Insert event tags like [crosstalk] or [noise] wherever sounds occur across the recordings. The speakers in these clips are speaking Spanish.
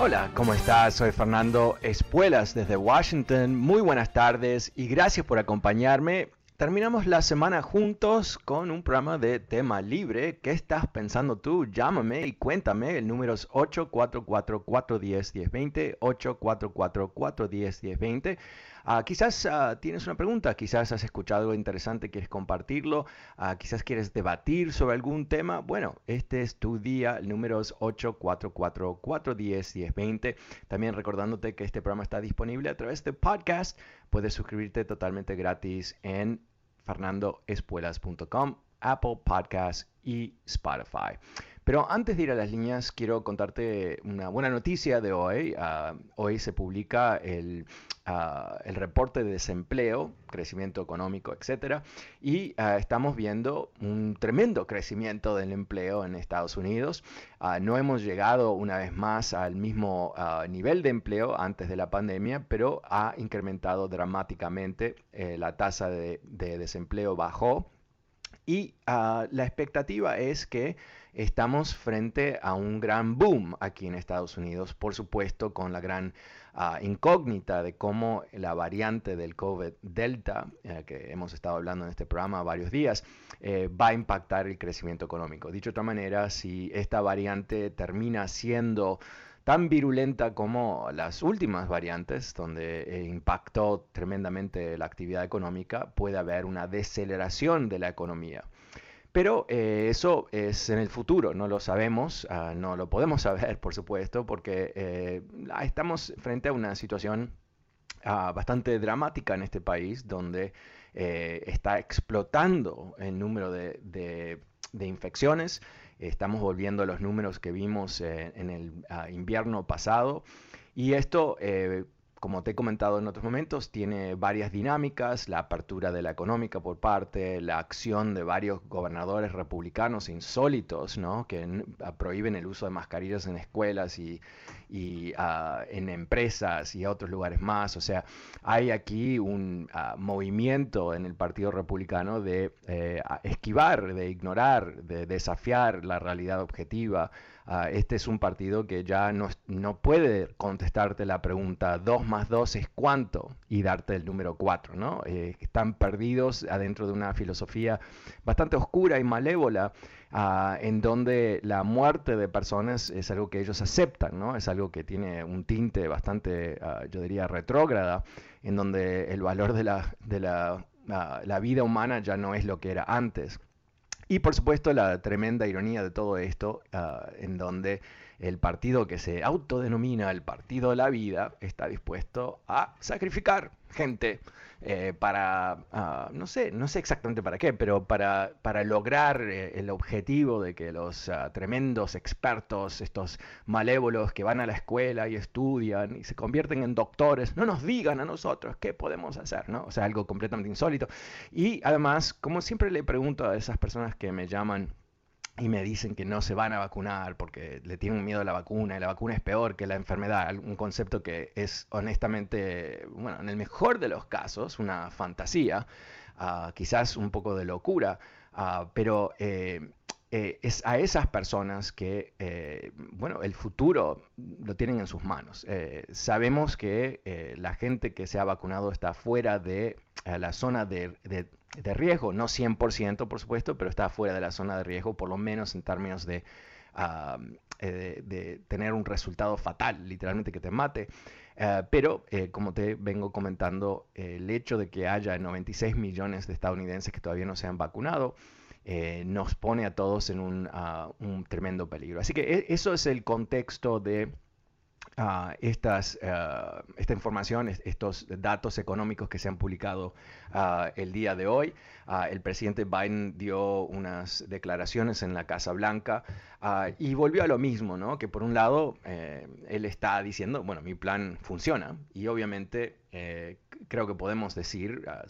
Hola, ¿cómo estás? Soy Fernando Espuelas desde Washington. Muy buenas tardes y gracias por acompañarme. Terminamos la semana juntos con un programa de tema libre. ¿Qué estás pensando tú? Llámame y cuéntame. El número es 844-410-1020, 844-410-1020. Uh, quizás uh, tienes una pregunta, quizás has escuchado algo interesante, quieres compartirlo, uh, quizás quieres debatir sobre algún tema. Bueno, este es tu día, el número es 844-410-1020. También recordándote que este programa está disponible a través de podcast. Puedes suscribirte totalmente gratis en fernandoespuelas.com, Apple Podcasts y Spotify. Pero antes de ir a las líneas, quiero contarte una buena noticia de hoy. Uh, hoy se publica el, uh, el, reporte de desempleo, crecimiento económico, etc. Y uh, estamos viendo un tremendo crecimiento del empleo en Estados Unidos. no hemos llegado una vez más al mismo nivel de empleo antes de la pandemia, pero ha incrementado dramáticamente. Eh, la tasa de, de desempleo bajó. Y la expectativa es que estamos frente a un gran boom aquí en Estados Unidos, por supuesto con la gran uh, incógnita de cómo la variante del COVID Delta, eh, que hemos estado hablando en este programa varios días, eh, va a impactar el crecimiento económico. Dicho de otra manera, si esta variante termina siendo tan virulenta como las últimas variantes, donde eh, impactó tremendamente la actividad económica, puede haber una deceleración de la economía. Pero eh, eso es en el futuro, no lo sabemos, uh, no lo podemos [laughs] saber, por supuesto, porque eh, estamos frente a una situación uh, bastante dramática en este país, donde eh, está explotando el número de, de, de, infecciones. Estamos volviendo a los números que vimos en el invierno pasado. Y esto como te he comentado en otros momentos, tiene varias dinámicas, la apertura de la económica por parte, la acción de varios gobernadores republicanos insólitos, ¿no? que prohíben el uso de mascarillas en escuelas y, uh, en empresas y otros lugares más. O sea, hay aquí un uh, movimiento en el Partido Republicano de eh, esquivar, de ignorar, de desafiar la realidad objetiva. Uh, este es un partido que ya no, no puede contestarte la pregunta 2 más 2 es cuánto y darte el número 4, ¿no? Eh, están perdidos adentro de una filosofía bastante oscura y malévola uh, en donde la muerte de personas es algo que ellos aceptan, ¿no? Es algo que tiene un tinte bastante, uh, yo diría, retrógrada, en donde el valor de la, de la, la vida humana ya no es lo que era antes. Y por supuesto la tremenda ironía de todo esto, uh, en donde el partido que se autodenomina el Partido de la Vida está dispuesto a sacrificar gente eh, para, uh, no sé, no sé exactamente para qué, pero para, para lograr eh, el objetivo de que los uh, tremendos expertos, estos malévolos que van a la escuela y estudian y se convierten en doctores, no nos digan a nosotros qué podemos hacer, ¿no? O sea, algo completamente insólito. Y además, como siempre le pregunto a esas personas que me llaman y me dicen que no se van a vacunar porque le tienen miedo a la vacuna y la vacuna es peor que la enfermedad, un concepto que es honestamente, bueno, en el mejor de los casos, una fantasía, quizás un poco de locura, pero eh, es a esas personas que, eh, bueno, el futuro lo tienen en sus manos. Eh, sabemos que la gente que se ha vacunado está fuera de la zona de, riesgo, no 100% por supuesto, pero está fuera de la zona de riesgo, por lo menos en términos de, de tener un resultado fatal, literalmente que te mate. pero, como te vengo comentando, el hecho de que haya 96 millones de estadounidenses que todavía no se han vacunado, eh, nos pone a todos en ah, un, tremendo peligro. Así que e, eso es el contexto de ah, estas, ah, esta información, estos datos económicos que se han publicado el día de hoy. el presidente Biden dio unas declaraciones en la Casa Blanca y volvió a lo mismo, ¿no? que por un lado eh, él está diciendo, bueno, mi plan funciona y obviamente eh, creo que podemos decir, ah,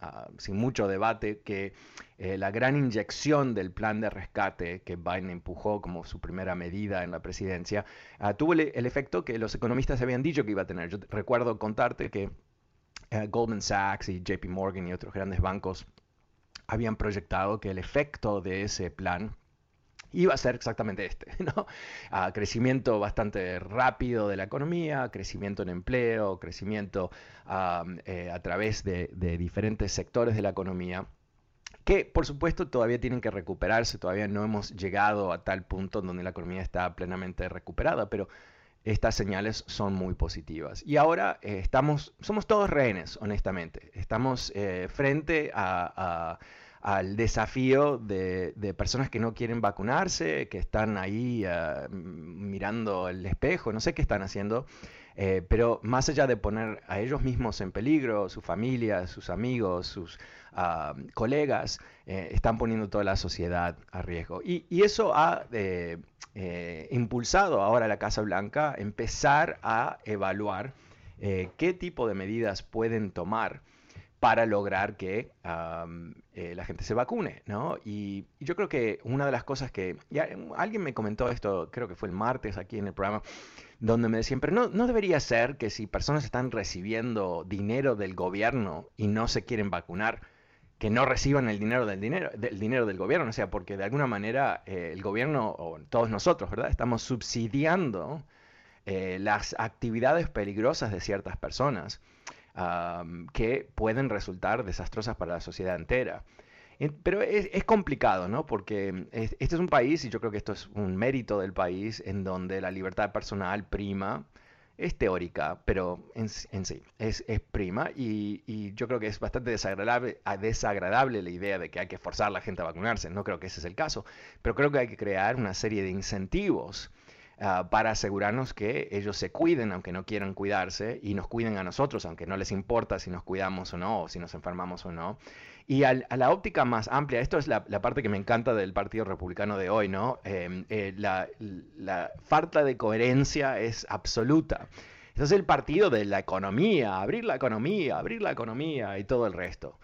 ah, sin, mucho debate, que eh, la gran inyección del plan de rescate que Biden empujó como su primera medida en la presidencia ah, tuvo el, efecto que los economistas habían dicho que iba a tener. Yo recuerdo contarte que eh, Goldman Sachs y JP Morgan y otros grandes bancos habían proyectado que el efecto de ese plan iba a ser exactamente este, [laughs] ¿no? crecimiento bastante rápido de la economía, crecimiento en empleo, crecimiento eh, a través de, diferentes sectores de la economía que por supuesto todavía tienen que recuperarse, todavía no hemos llegado a tal punto donde la economía está plenamente recuperada, pero estas señales son muy positivas. Y ahora eh, estamos, somos todos rehenes, honestamente. Estamos eh, frente a al desafío de, personas que no quieren vacunarse, que están ahí ah, mirando el espejo, no sé qué están haciendo, eh, pero más allá de poner a ellos mismos en peligro, su familia, sus amigos, sus ah, colegas, eh, están poniendo toda la sociedad a riesgo. Y, eso ha eh, impulsado ahora a la Casa Blanca a empezar a evaluar qué tipo de medidas pueden tomar para lograr que eh, la gente se vacune, ¿no? Y, yo creo que una de las cosas que, ya, alguien me comentó esto, creo que fue el martes aquí en el programa, donde me decían, pero no, no debería ser que si personas están recibiendo dinero del gobierno y no se quieren vacunar, que no reciban el dinero del dinero del dinero del gobierno, o sea, porque de alguna manera eh, el gobierno o todos nosotros, ¿verdad? Estamos subsidiando eh, las actividades peligrosas de ciertas personas que pueden resultar desastrosas para la sociedad entera. Pero es, complicado, ¿no? Porque este es un país, y yo creo que esto es un mérito del país, en donde la libertad personal prima, es teórica, pero en, sí es, prima, y, yo creo que es bastante desagradable, desagradable la idea de que hay que forzar a la gente a vacunarse. No creo que ese es el caso, pero creo que hay que crear una serie de incentivos Ah, para asegurarnos que ellos se cuiden aunque no quieran cuidarse y nos cuiden a nosotros aunque no les importa si nos cuidamos o no, o si nos enfermamos o no. Y a la óptica más amplia, esto es la, parte que me encanta del Partido Republicano de hoy, ¿no? Em, eh, la, la falta de coherencia es absoluta. Este es el partido de la economía, abrir la economía, abrir la economía y todo el resto.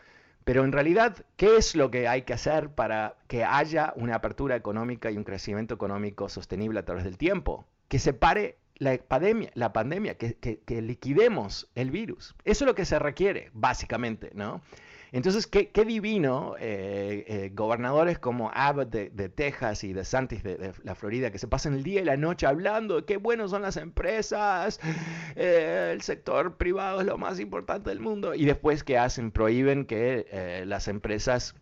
Pero en realidad, ¿qué es lo que hay que hacer para que haya una apertura económica y un crecimiento económico sostenible a través del tiempo? Que se pare la pandemia, la pandemia que, que liquidemos el virus. Eso es lo que se requiere, básicamente, ¿no? Entonces, qué, divino eh, eh, gobernadores como Abbott de, Texas y de Santis de, la Florida, que se pasan el día y la noche hablando de qué buenos son las empresas, eh, el sector privado es lo más importante del mundo, y después que hacen, prohíben que las empresas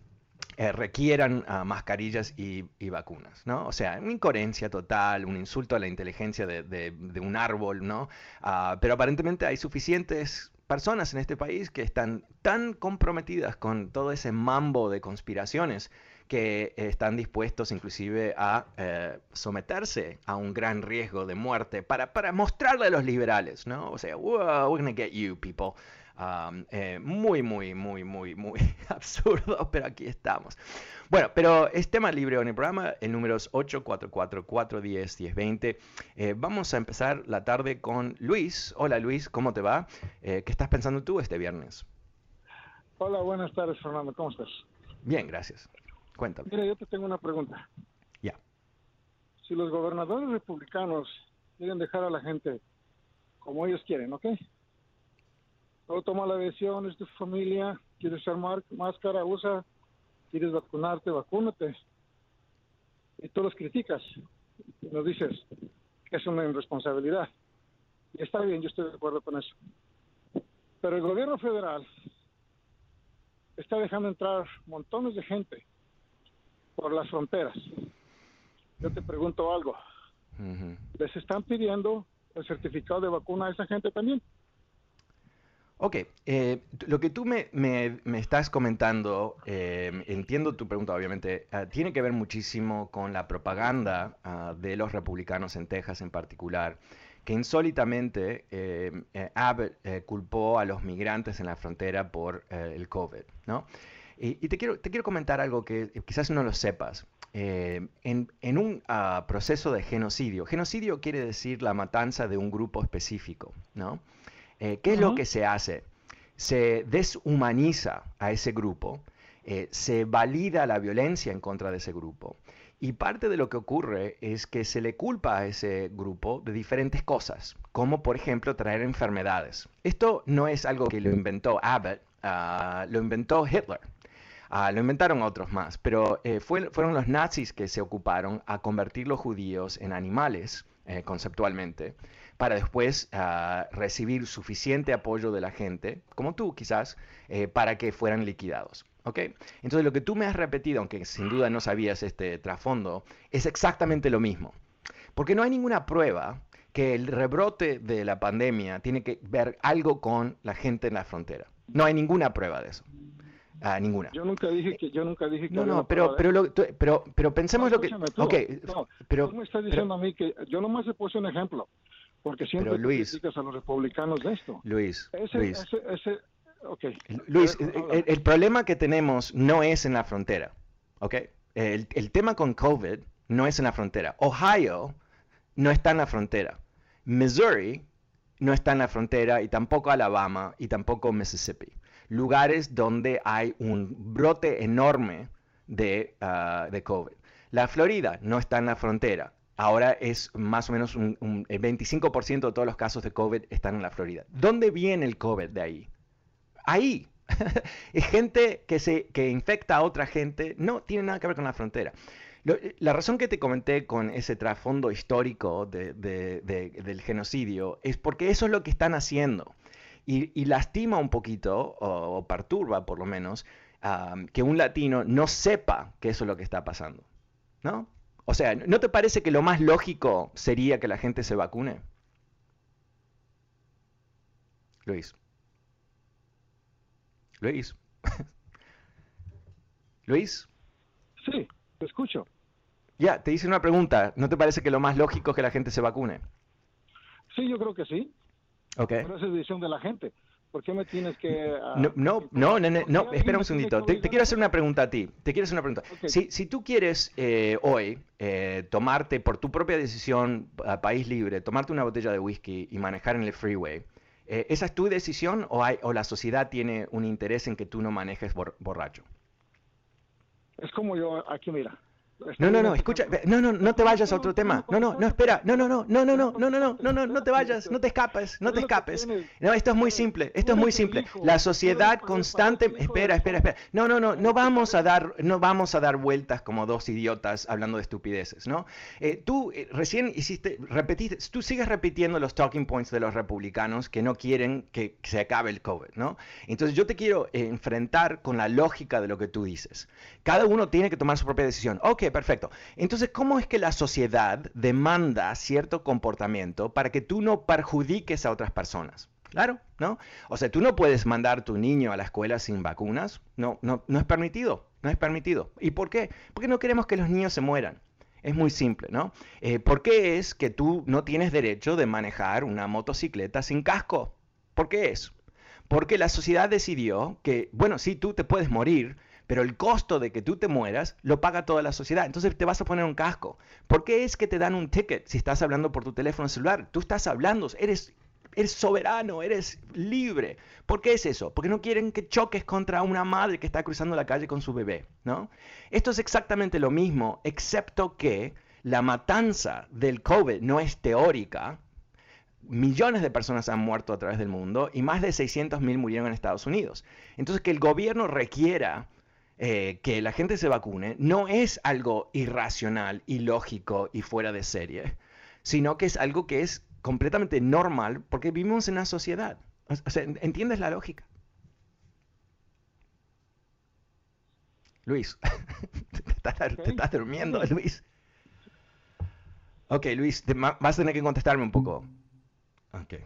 requieran ah, mascarillas y, vacunas, ¿no? O sea, una incoherencia total, un insulto a la inteligencia de, un árbol, ¿no? Ah, pero aparentemente hay suficientes personas en este país que están tan comprometidas con todo ese mambo de conspiraciones que están dispuestos inclusive a eh, someterse a un gran riesgo de muerte para, para mostrarle a los liberales, ¿no? O sea, we're gonna get you, people. Um, eh, muy, muy, muy, muy, muy [laughs] absurdo, pero aquí estamos. Bueno, pero es tema libre en el programa, el número es 844-410-1020. Eh, vamos a empezar la tarde con Luis. Hola Luis, ¿cómo te va? Eh, ¿Qué estás pensando tú este viernes? Hola, buenas tardes Fernando, ¿cómo estás? Bien, gracias. Cuéntame. Mira, yo te tengo una pregunta. Ya. Si los gobernadores republicanos quieren dejar a la gente como ellos quieren, ¿ok? Todo toma la decisión, es tu familia, quieres usar máscara, usa, quieres vacunarte, vacúnate. Y tú los criticas y nos dices que es una irresponsabilidad. Y está bien, yo estoy de acuerdo con eso. Pero el gobierno federal está dejando entrar montones de gente por las fronteras. Yo te pregunto algo. ¿Les están pidiendo el certificado de vacuna a esa gente también? Ok, eh, lo que tú me, estás comentando, eh, entiendo tu pregunta obviamente, ah, tiene que ver muchísimo con la propaganda ah, de los republicanos en Texas en particular, que insólitamente eh, eh, culpó a los migrantes en la frontera por el COVID, ¿no? Y, te, quiero, te quiero comentar algo que quizás no lo sepas. Eh, en, en un ah, proceso de genocidio, genocidio quiere decir la matanza de un grupo específico, ¿no? Eh, ¿Qué es lo que se hace? Se deshumaniza a ese grupo, eh, se valida la violencia en contra de ese grupo. Y parte de lo que ocurre es que se le culpa a ese grupo de diferentes cosas, como por ejemplo traer enfermedades. Esto no es algo que lo inventó Abbott, ah, lo inventó Hitler. Ah, lo inventaron otros más, pero eh, fue- fueron los nazis que se ocuparon a convertir los judíos en animales, eh, conceptualmente, para después ah, recibir suficiente apoyo de la gente, como tú quizás, eh, para que fueran liquidados. ¿ok? Entonces lo que tú me has repetido, aunque sin duda no sabías este trasfondo, es exactamente lo mismo. Porque no hay ninguna prueba que el rebrote de la pandemia tiene que ver algo con la gente en la frontera. No hay ninguna prueba de eso. Ah, ninguna. Yo nunca dije que yo nunca dije que No, no, pero, pero, lo- tú- pero, pero pensemos No, lo que... tú. Ok, No, pero... Tú me estás pero- diciendo a mí que yo nomás te puse un ejemplo, porque siempre Pero, Luis. criticas a los republicanos de esto. Luis, Ese, Luis, ese, ese, ok. Luis, el, problema que tenemos no es en la frontera, ¿ok? El, el tema con COVID no es en la frontera. Ohio no está en la frontera. Missouri no está en la frontera y tampoco Alabama y tampoco Mississippi. Lugares donde hay un brote enorme de, ah, de COVID. La Florida no está en la frontera. Ahora es más o menos el 25% de todos los casos de COVID están en la Florida. ¿Dónde viene el COVID de ahí? ahí. [laughs] es gente que, se, que infecta a otra gente, no tiene nada que ver con la frontera. La razón que te comenté con ese trasfondo histórico de- de- de- del genocidio es porque eso es lo que están haciendo. Y, lastima un poquito, o, perturba por lo menos, am, que un latino no sepa que eso es lo que está pasando. ¿No? O sea, ¿no te parece que lo más lógico sería que la gente se vacune? Luis. Luis. [laughs] Luis. Sí, te escucho. Ya, te hice una pregunta. ¿No te parece que lo más lógico es que la gente se vacune? Sí, yo creo que sí, Ok. pero esa es decisión de la gente. ¿Por qué me tienes que...? ah, No, no, no, no, no, ¿por qué no, alguien espera un segundito. Te, te quiero hacer una pregunta a ti. Te quiero hacer una pregunta. Si, si tú quieres eh, hoy eh, tomarte por tu propia decisión, a país libre, tomarte una botella de whisky y manejar en el freeway, eh, ¿esa es tu decisión o, hay, o la sociedad tiene un interés en que tú no manejes bor- borracho? Es como yo, aquí mira. No, no, no, escucha, no, no, no te vayas a otro tema. No, no, no, espera, no, no, no, no, no, no, no, no, no, no, no, no te vayas, no te escapes, no te escapes. No, esto es muy simple, esto es muy simple. La sociedad constante, espera, espera, espera. No, no, no, no vamos a dar, no vamos a dar vueltas como dos idiotas hablando de estupideces, ¿no? Eh, tú eh, recién hiciste, repetiste, tú sigues repitiendo los talking points de los republicanos que no quieren que se acabe el COVID, ¿no? Entonces yo te quiero eh, enfrentar con la lógica de lo que tú dices. Cada uno tiene que tomar su propia decisión. Ok, perfecto. Entonces, ¿cómo es que la sociedad demanda cierto comportamiento para que tú no perjudiques a otras personas? Claro, ¿no? O sea, tú no puedes mandar tu niño a la escuela sin vacunas. No, no, no es permitido. No es permitido. ¿Y por qué? Porque no queremos que los niños se mueran. Es muy simple, ¿no? Eh, ¿Por qué es que tú no tienes derecho de manejar una motocicleta sin casco? ¿Por qué es? Porque la sociedad decidió que, bueno, sí, tú te puedes morir, pero el costo de que tú te mueras lo paga toda la sociedad. Entonces te vas a poner un casco. ¿Por qué es que te dan un ticket si estás hablando por tu teléfono celular? Tú estás hablando, eres, eres soberano, eres libre. ¿Por qué es eso? Porque no quieren que choques contra una madre que está cruzando la calle con su bebé, ¿no? Esto es exactamente lo mismo, excepto que la matanza del COVID no es teórica, millones de personas han muerto a través del mundo y más de 600 mil murieron en Estados Unidos. Entonces, que el gobierno requiera eh, que la gente se vacune no es algo irracional, ilógico y fuera de serie, sino que es algo que es completamente normal porque vivimos en una sociedad. O sea, ¿entiendes la lógica? Luis, [laughs] te, estás, durmiendo, Luis. Ok, Luis, vas a tener que contestarme un poco. Okay.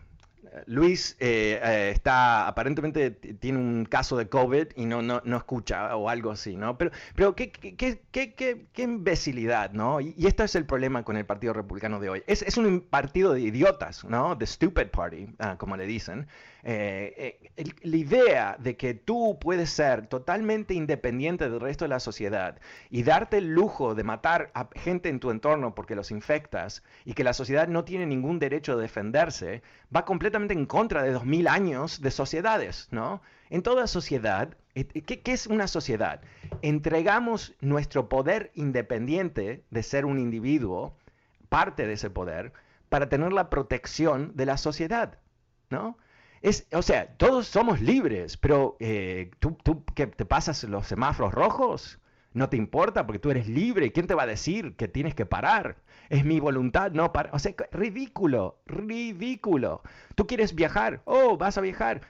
Luis eh, eh, está, aparentemente tiene un caso de COVID y no, no, no escucha o algo así, ¿no? Pero, pero qué, qué, qué, qué imbecilidad, ¿no? Y, y, este es el problema con el Partido Republicano de hoy. Es, es un partido de idiotas, ¿no? The Stupid Party, uh, como le dicen. Eh, eh, la idea de que tú puedes ser totalmente independiente del resto de la sociedad y darte el lujo de matar a gente en tu entorno porque los infectas y que la sociedad no tiene ningún derecho de defenderse, va completamente en contra de dos mil años de sociedades, ¿no? En toda sociedad, eh, ¿qué, ¿qué, es una sociedad? Entregamos nuestro poder independiente de ser un individuo, parte de ese poder, para tener la protección de la sociedad, ¿no? Es, o sea, todos somos libres, pero eh, ¿tú, tú que te pasas los semáforos rojos, no te importa porque tú eres libre. ¿Quién te va a decir que tienes que parar? Es mi voluntad no parar. O sea, ridículo, ridículo. Tú quieres viajar, oh, vas a viajar.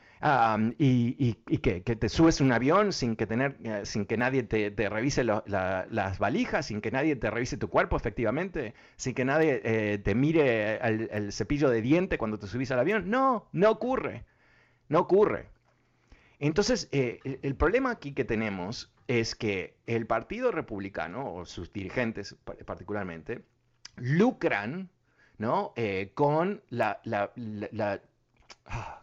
Y, y, que, te subes un avión sin que, tener, eh, sin que nadie te, revise las valijas, sin que nadie te revise tu cuerpo efectivamente, sin que nadie eh, te mire el, cepillo de diente cuando te subís al avión. No, no ocurre. No ocurre. Entonces, eh, el problema aquí que tenemos es que el Partido Republicano, o sus dirigentes particularmente, lucran ¿no? con la, la, la, ah,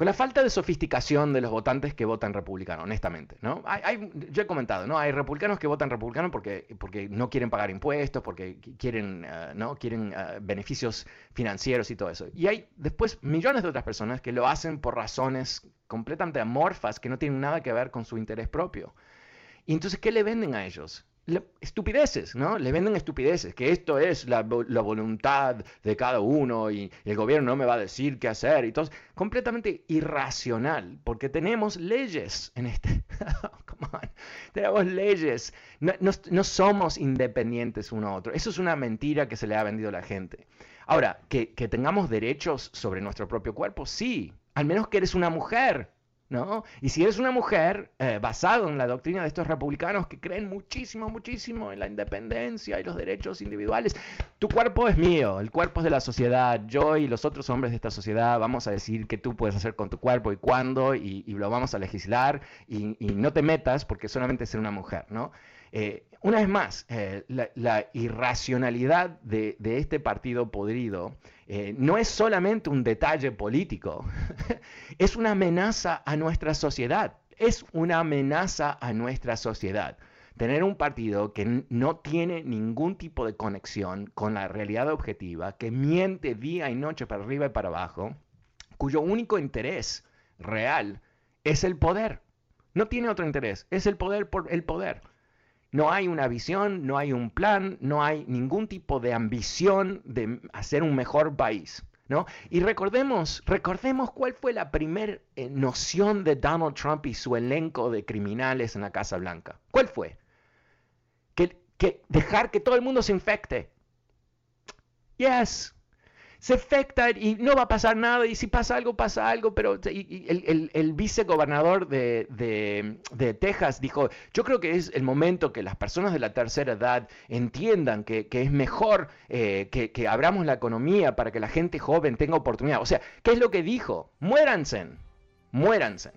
con la falta de sofisticación de los votantes que votan republicano, honestamente, ¿no? Hay, yo he comentado, ¿no? Hay republicanos que votan republicano porque, porque no quieren pagar impuestos, porque quieren, uh, ¿no? quieren uh, beneficios financieros y todo eso. Y hay después millones de otras personas que lo hacen por razones completamente amorfas que no tienen nada que ver con su interés propio. Y entonces, ¿qué le venden a ellos? Estupideces, ¿no? Le venden estupideces, que esto es la, voluntad de cada uno y, el gobierno no me va a decir qué hacer. Y todo, completamente irracional, porque tenemos leyes en este... [laughs] tenemos leyes, no, no, somos independientes uno a otro. Eso es una mentira que se le ha vendido a la gente. Ahora, que, que tengamos derechos sobre nuestro propio cuerpo, sí, al menos que eres una mujer. ¿No? Y si eres una mujer, eh, basado en la doctrina de estos republicanos que creen muchísimo, muchísimo en la independencia y los derechos individuales, tu cuerpo es mío, el cuerpo es de la sociedad, yo y los otros hombres de esta sociedad vamos a decir qué tú puedes hacer con tu cuerpo y cuándo, y, lo vamos a legislar, y, no te metas porque solamente ser una mujer, ¿no? Eh, una vez más, eh, la, irracionalidad de, este partido podrido eh, no es solamente un detalle político, [laughs] es una amenaza a nuestra sociedad, es una amenaza a nuestra sociedad. Tener un partido que no tiene ningún tipo de conexión con la realidad objetiva, que miente día y noche para arriba y para abajo, cuyo único interés real es el poder. No tiene otro interés, es el poder por el poder. No hay una visión, no hay un plan, no hay ningún tipo de ambición de hacer un mejor país. ¿no? Y recordemos, recordemos cuál fue la primera eh, noción de Donald Trump y su elenco de criminales en la Casa Blanca. ¿Cuál fue? Que, que dejar que todo el mundo se infecte. Yes, se afecta y no va a pasar nada, y si pasa algo, pasa algo, pero el, el, vicegobernador de, de, Texas dijo, yo creo que es el momento que las personas de la tercera edad entiendan que, que es mejor eh, que, que abramos la economía para que la gente joven tenga oportunidad. O sea, ¿qué es lo que dijo? Muéranse, muéranse.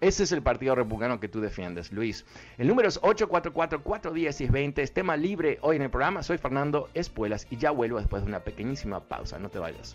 Ese es el partido republicano que tú defiendes, Luis. El número es 844-410-1020. Es tema libre hoy en el programa. Soy Fernando Espuelas y ya vuelvo después de una pequeñísima pausa. No te vayas.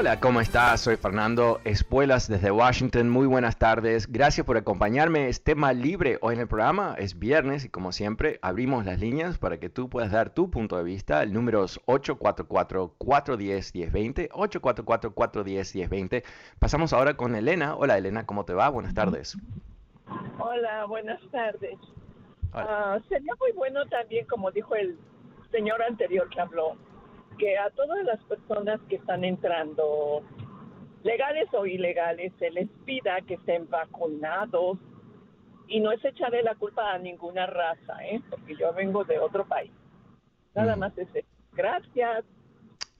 Hola, ¿cómo estás? Soy Fernando Espuelas desde Washington. Muy buenas tardes. Gracias por acompañarme. Es tema libre hoy en el programa. Es viernes y como siempre abrimos las líneas para que tú puedas dar tu punto de vista. El número es 844-410-1020. 844-410-1020. Pasamos ahora con Elena. Hola Elena, ¿cómo te va? Buenas tardes. Hola, buenas tardes. Ah, sería muy bueno también, como dijo el señor anterior que habló, que a todas las personas que están entrando, legales o ilegales, se les pida que estén vacunados y no es echarle la culpa a ninguna raza, ¿eh? porque yo vengo de otro país. Nada más es eso. Gracias.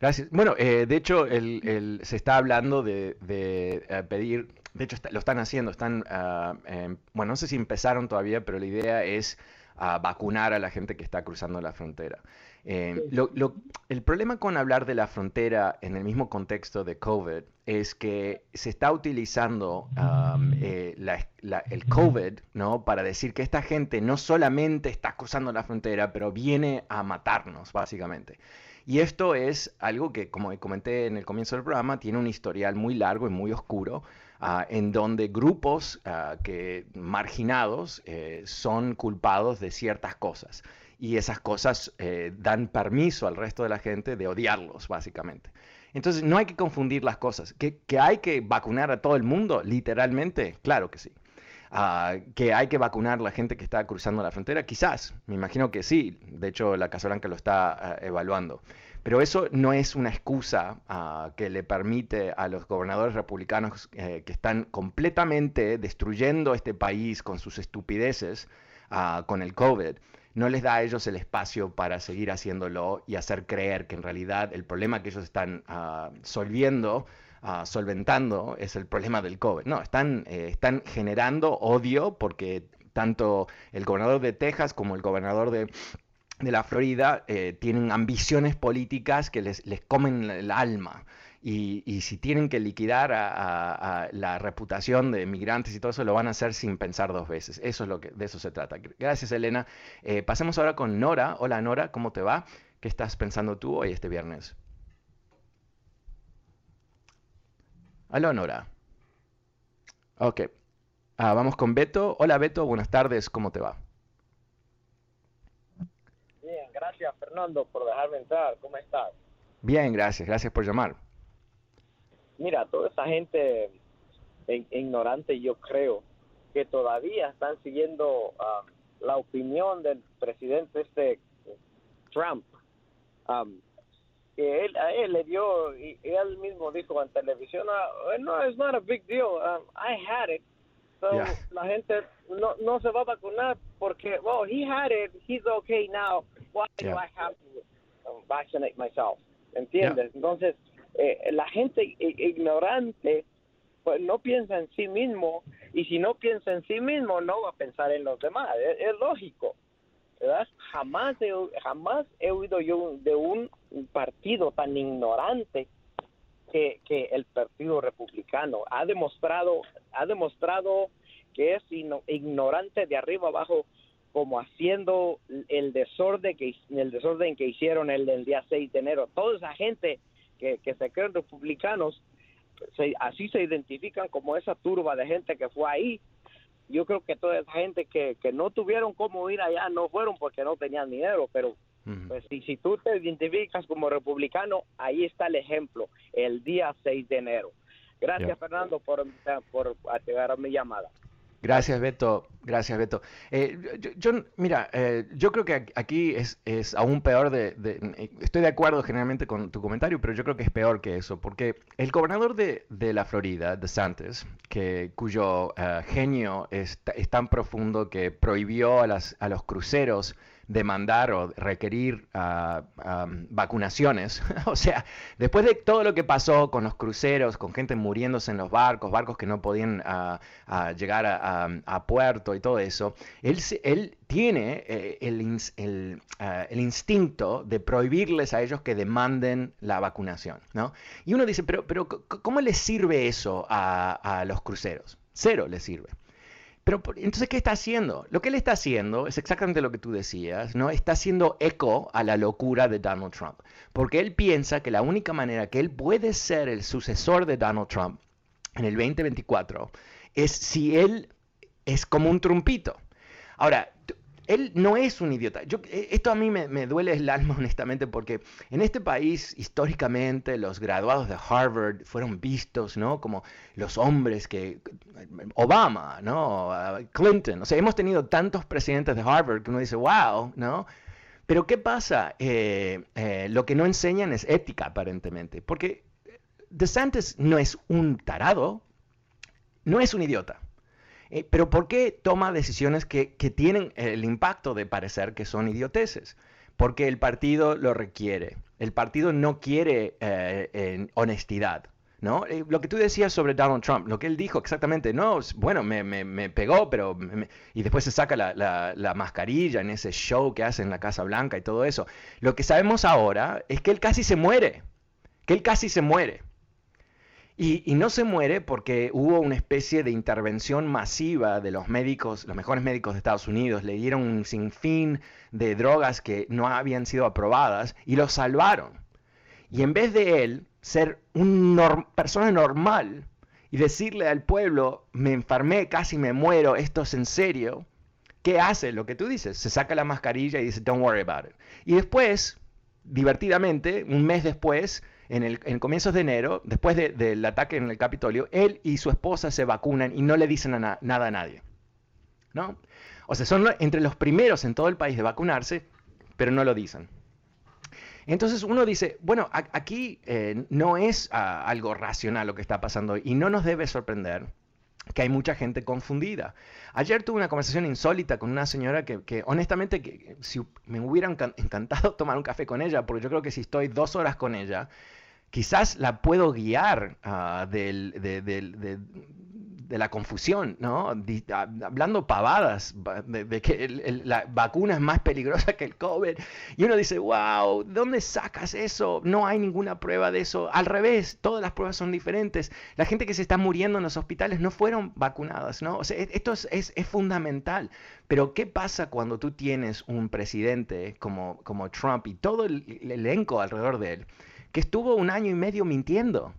Gracias. Bueno, eh, de hecho, el, se está hablando de, eh, pedir, de hecho lo están haciendo, están, ah, em, bueno, no sé si empezaron todavía, pero la idea es ah, vacunar a la gente que está cruzando la frontera. Em, el problema con hablar de la frontera en el mismo contexto de COVID es que se está utilizando eh, el COVID ¿no? para decir que esta gente no solamente está cruzando la frontera, pero viene a matarnos, básicamente. Y esto es algo que, como comenté en el comienzo del programa, tiene un historial muy largo y muy oscuro, ah, en donde grupos ah, que marginados eh, son culpados de ciertas cosas. Y esas cosas eh, dan permiso al resto de la gente de odiarlos, básicamente. Entonces, no hay que confundir las cosas. ¿Que, que hay que vacunar a todo el mundo, literalmente? Claro que sí. Ah, que hay que vacunar a la gente que está cruzando la frontera, quizás, me imagino que sí, de hecho la Casa Blanca lo está ah, evaluando. Pero eso no es una excusa ah, que le permite a los gobernadores republicanos eh, que están completamente destruyendo este país con sus estupideces, con el COVID, no les da a ellos el espacio para seguir haciéndolo y hacer creer que en realidad el problema que ellos están solviendo solventando es el problema del COVID. No, están, eh, están generando odio porque tanto el gobernador de Texas como el gobernador de, la Florida eh, tienen ambiciones políticas que les, les comen el alma. Y, si tienen que liquidar a, la reputación de migrantes y todo eso, lo van a hacer sin pensar dos veces. Eso es lo que de eso se trata. Gracias, Elena. Eh, pasemos ahora con Nora. Hola, Nora, ¿cómo te va? ¿Qué estás pensando tú hoy este viernes? Aló, Nora. Ok. Ah, vamos con Beto. Hola, Beto. Buenas tardes. ¿Cómo te va? Bien, gracias, Fernando, por dejarme entrar. ¿Cómo estás? Bien, gracias. Gracias por llamar. Mira, toda esa gente ignorante, yo creo, que todavía están siguiendo ah, la opinión del presidente este Trump. Um, que él, a él le dio, y, él mismo dijo en televisión, ah, no, it's not a big deal, um, I had it. So la gente no, no se va a vacunar porque, well, he had it, he's okay now, why do I have to um, vaccinate myself? ¿Entiendes? Entonces, eh, la gente ignorante pues no piensa en sí mismo y si no piensa en sí mismo no va a pensar en los demás, es lógico. Jamás he, jamás he oído yo de un partido tan ignorante que, que el Partido Republicano ha demostrado, ha demostrado que es ignorante de arriba abajo como haciendo el desorden que el desorden que hicieron el del día 6 de enero. Toda esa gente que, que se creen republicanos, así se identifican como esa turba de gente que fue ahí yo creo que toda esa gente que, que no tuvieron cómo ir allá no fueron porque no tenían dinero, pero pues si, si tú te identificas como republicano, ahí está el ejemplo, el día 6 de enero. Gracias Fernando por, por llegar a mi llamada. Gracias, Beto. Gracias, Beto. Eh, yo, mira, eh, yo creo que aquí es, es aún peor de, Estoy de acuerdo generalmente con tu comentario, pero yo creo que es peor que eso, porque el gobernador de, de la Florida, DeSantis, que, cuyo eh, genio es, es, tan profundo que prohibió a, las, a los cruceros demandar o requerir ah, vacunaciones. [laughs] o sea, después de todo lo que pasó con los cruceros, con gente muriéndose en los barcos, barcos que no podían ah, llegar a, puerto y todo eso, él, él tiene eh, el, instinto de prohibirles a ellos que demanden la vacunación. ¿no? Y uno dice, pero, pero ¿cómo les sirve eso a los cruceros? Cero les sirve. Pero entonces, ¿qué está haciendo? Lo que él está haciendo es exactamente lo que tú decías, ¿no? Está haciendo eco a la locura de Donald Trump, porque él piensa que la única manera que él puede ser el sucesor de Donald Trump en el 2024 es si él es como un trumpito. Ahora, él no es un idiota. Yo, eh, esto a mí me, duele el alma, [laughs] honestamente, porque en este país, históricamente, los graduados de Harvard fueron vistos, ¿no? Como los hombres que... Obama, ¿no? Clinton. O sea, hemos tenido tantos presidentes de Harvard que uno dice, wow, ¿no? Pero ¿qué pasa? Eh, eh, lo que no enseñan es ética, aparentemente. Porque DeSantis no es un tarado, no es un idiota. Eh, pero ¿por qué toma decisiones que, tienen el impacto de parecer que son idioteces? Porque el partido lo requiere. El partido no quiere eh, honestidad. ¿no? Eh, lo que tú decías sobre Donald Trump, lo que él dijo exactamente, no, bueno, me, pegó, pero... y después se saca la, la, mascarilla en ese show que hace en la Casa Blanca y todo eso. Lo que sabemos ahora es que él casi se muere, que él casi se muere. Y, no se muere porque hubo una especie de intervención masiva de los médicos, los mejores médicos de Estados Unidos, le dieron un sinfín de drogas que no habían sido aprobadas y lo salvaron. Y en vez de él ser una persona normal y decirle al pueblo, me enfermé, casi me muero, esto es en serio, ¿qué hace? Lo que tú dices, se saca la mascarilla y dice, don't worry about it. Y después, divertidamente, un mes después, en, el, en comienzos de enero, después del ataque en el Capitolio, él y su esposa se vacunan y no le dicen nada a nadie. ¿no? O sea, son entre los primeros en todo el país de vacunarse, pero no lo dicen. Entonces uno dice, bueno, aquí eh, no es ah, algo racional lo que está pasando y no nos debe sorprender que hay mucha gente confundida. Ayer tuve una conversación insólita con una señora que, honestamente, que, si me hubiera encantado tomar un café con ella, porque yo creo que si estoy dos horas con ella, quizás la puedo guiar uh, del, de, de la confusión, ¿no? hablando pavadas de, que la vacuna es más peligrosa que el COVID. Y uno dice, wow, ¿dónde sacas eso? No hay ninguna prueba de eso. Al revés, todas las pruebas son diferentes. La gente que se está muriendo en los hospitales no fueron vacunadas, ¿no? O sea, e, esto es, es, fundamental. Pero ¿qué pasa cuando tú tienes un presidente como, como Trump y todo el elenco alrededor de él que estuvo un año y medio mintiendo?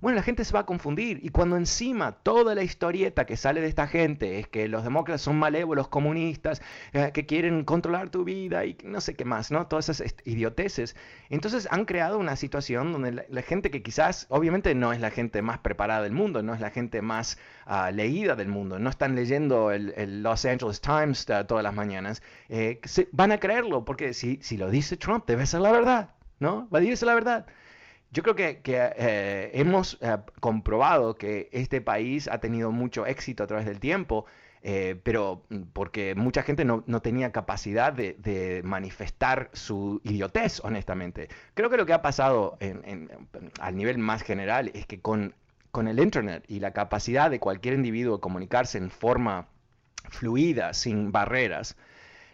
Bueno, la gente se va a confundir y cuando encima toda la historieta que sale de esta gente es que los demócratas son malévolos comunistas, eh, que quieren controlar tu vida y no sé qué más, ¿no? Todas esas idioteces. Entonces han creado una situación donde la, gente que quizás, obviamente no es la gente más preparada del mundo, no es la gente más ah, leída del mundo, no están leyendo el, Los Angeles Times ah, todas las mañanas, eh, van a creerlo porque si, si lo dice Trump debe ser la verdad, ¿no? Va a decirse la verdad. Yo creo que, eh, hemos eh, comprobado que este país ha tenido mucho éxito a través del tiempo, eh, pero mm, porque mucha gente no, tenía capacidad de, manifestar su idiotez, honestamente. Creo que lo que ha pasado al nivel más general es que con, con el Internet y la capacidad de cualquier individuo de comunicarse en forma fluida, sin barreras,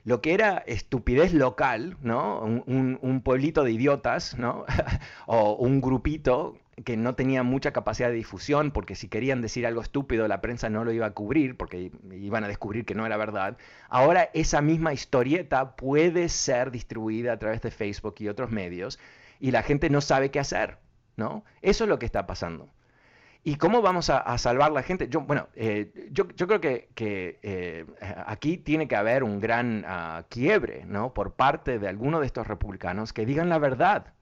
lo que era estupidez local, ¿no? Un, pueblito de idiotas, ¿no? [laughs] o un grupito que no tenía mucha capacidad de difusión, porque si querían decir algo estúpido, la prensa no lo iba a cubrir, porque iban a descubrir que no era verdad. Ahora esa misma historieta puede ser distribuida a través de Facebook y otros medios, y la gente no sabe qué hacer, ¿no? Eso es lo que está pasando. ¿Y cómo vamos a, salvar la gente? Yo, bueno, eh, yo, creo que, eh, aquí tiene que haber un gran ah, quiebre, ¿no? Por parte de algunos de estos republicanos que digan la verdad,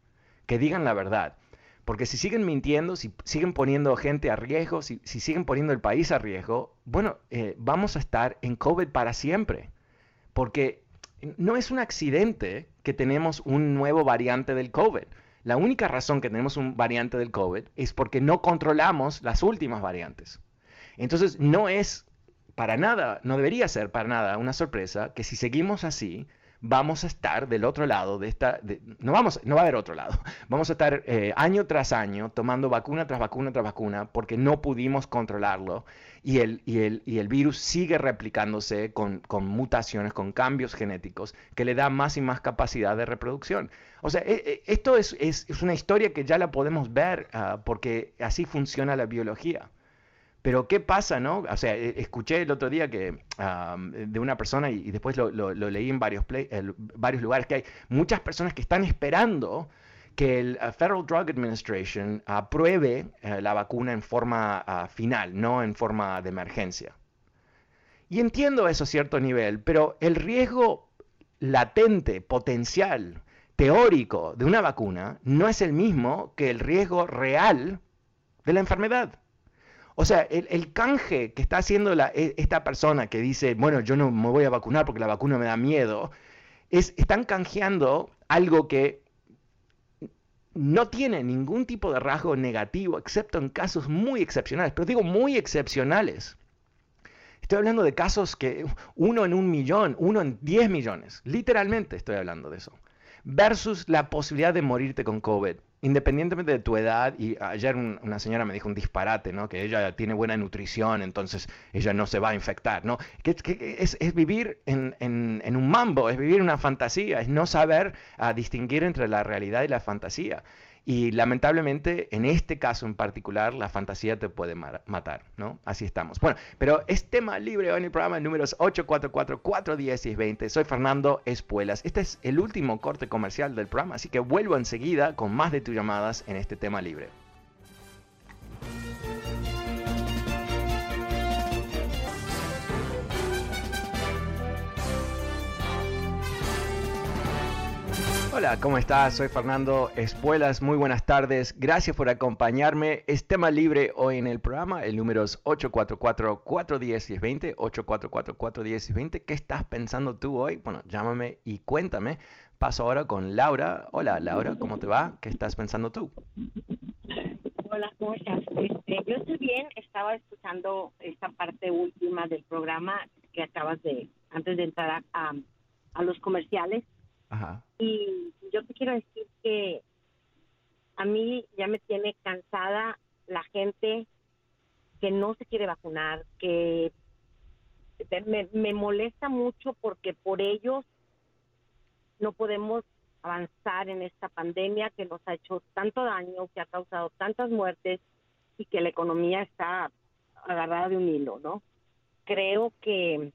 que digan la verdad. Porque si siguen mintiendo, si siguen poniendo gente a riesgo, si, siguen poniendo el país a riesgo, bueno, eh, vamos a estar en COVID para siempre. Porque no es un accidente que tenemos un nuevo variante del COVID. La única razón que tenemos un variante del COVID es porque no controlamos las últimas variantes. Entonces, no es para nada, no debería ser para nada una sorpresa que si seguimos así, vamos a estar del otro lado de esta, no, vamos, no va a haber otro lado, [laughs] vamos a estar eh, año tras año tomando vacuna tras vacuna tras vacuna porque no pudimos controlarlo y el, y el, y el virus sigue replicándose con, con, mutaciones, con cambios genéticos que le da más y más capacidad de reproducción. O sea, e, e, esto es, es, es una historia que ya la podemos ver uh, porque así funciona la biología. Pero ¿qué pasa, no? O sea, e, escuché el otro día que de una persona y, después lo, leí en varios, varios lugares que hay muchas personas que están esperando que el uh, Federal Drug Administration apruebe eh, la vacuna en forma uh, final, no en forma de emergencia. y entiendo eso a cierto nivel, pero el riesgo latente, potencial, teórico de una vacuna no es el mismo que el riesgo real de la enfermedad. O sea, el, canje que está haciendo e, esta persona que dice, bueno, yo no me voy a vacunar porque la vacuna me da miedo, es, están canjeando algo que no tiene ningún tipo de rasgo negativo, excepto en casos muy excepcionales, pero digo muy excepcionales. Estoy hablando de casos que uno en un millón, uno en diez millones, literalmente estoy hablando de eso, versus la posibilidad de morirte con COVID independientemente de tu edad, y ayer una señora me dijo un disparate, ¿no? Que ella tiene buena nutrición, entonces ella no se va a infectar, ¿no? Que, es, vivir en, un mambo, es vivir una fantasía, es no saber ah, distinguir entre la realidad y la fantasía. Y lamentablemente, en este caso en particular, la fantasía te puede matar, ¿no? Así estamos. Bueno, pero es tema libre hoy en el programa números 844, 410 y 20. Soy Fernando Espuelas. Este es el último corte comercial del programa, así que vuelvo enseguida con más de tus llamadas en este tema libre. Hola, ¿cómo estás? Soy Fernando Espuelas. Muy buenas tardes. Gracias por acompañarme. Es tema libre hoy en el programa. El número es 844-410-1020. 844-410-1020. ¿Qué estás pensando tú hoy? Bueno, llámame y cuéntame. Paso ahora con Laura. Hola, Laura, ¿cómo te va? ¿Qué estás pensando tú? Hola, ¿cómo estás? Este, yo estoy bien. Estaba escuchando esta parte última del programa que acabas de, antes de entrar a, a los comerciales y yo te quiero decir que a mí ya me tiene cansada la gente que no se quiere vacunar, que me, me molesta mucho porque por ellos no podemos avanzar en esta pandemia que nos ha hecho tanto daño, que ha causado tantas muertes y que la economía está agarrada de un hilo, ¿no? Creo que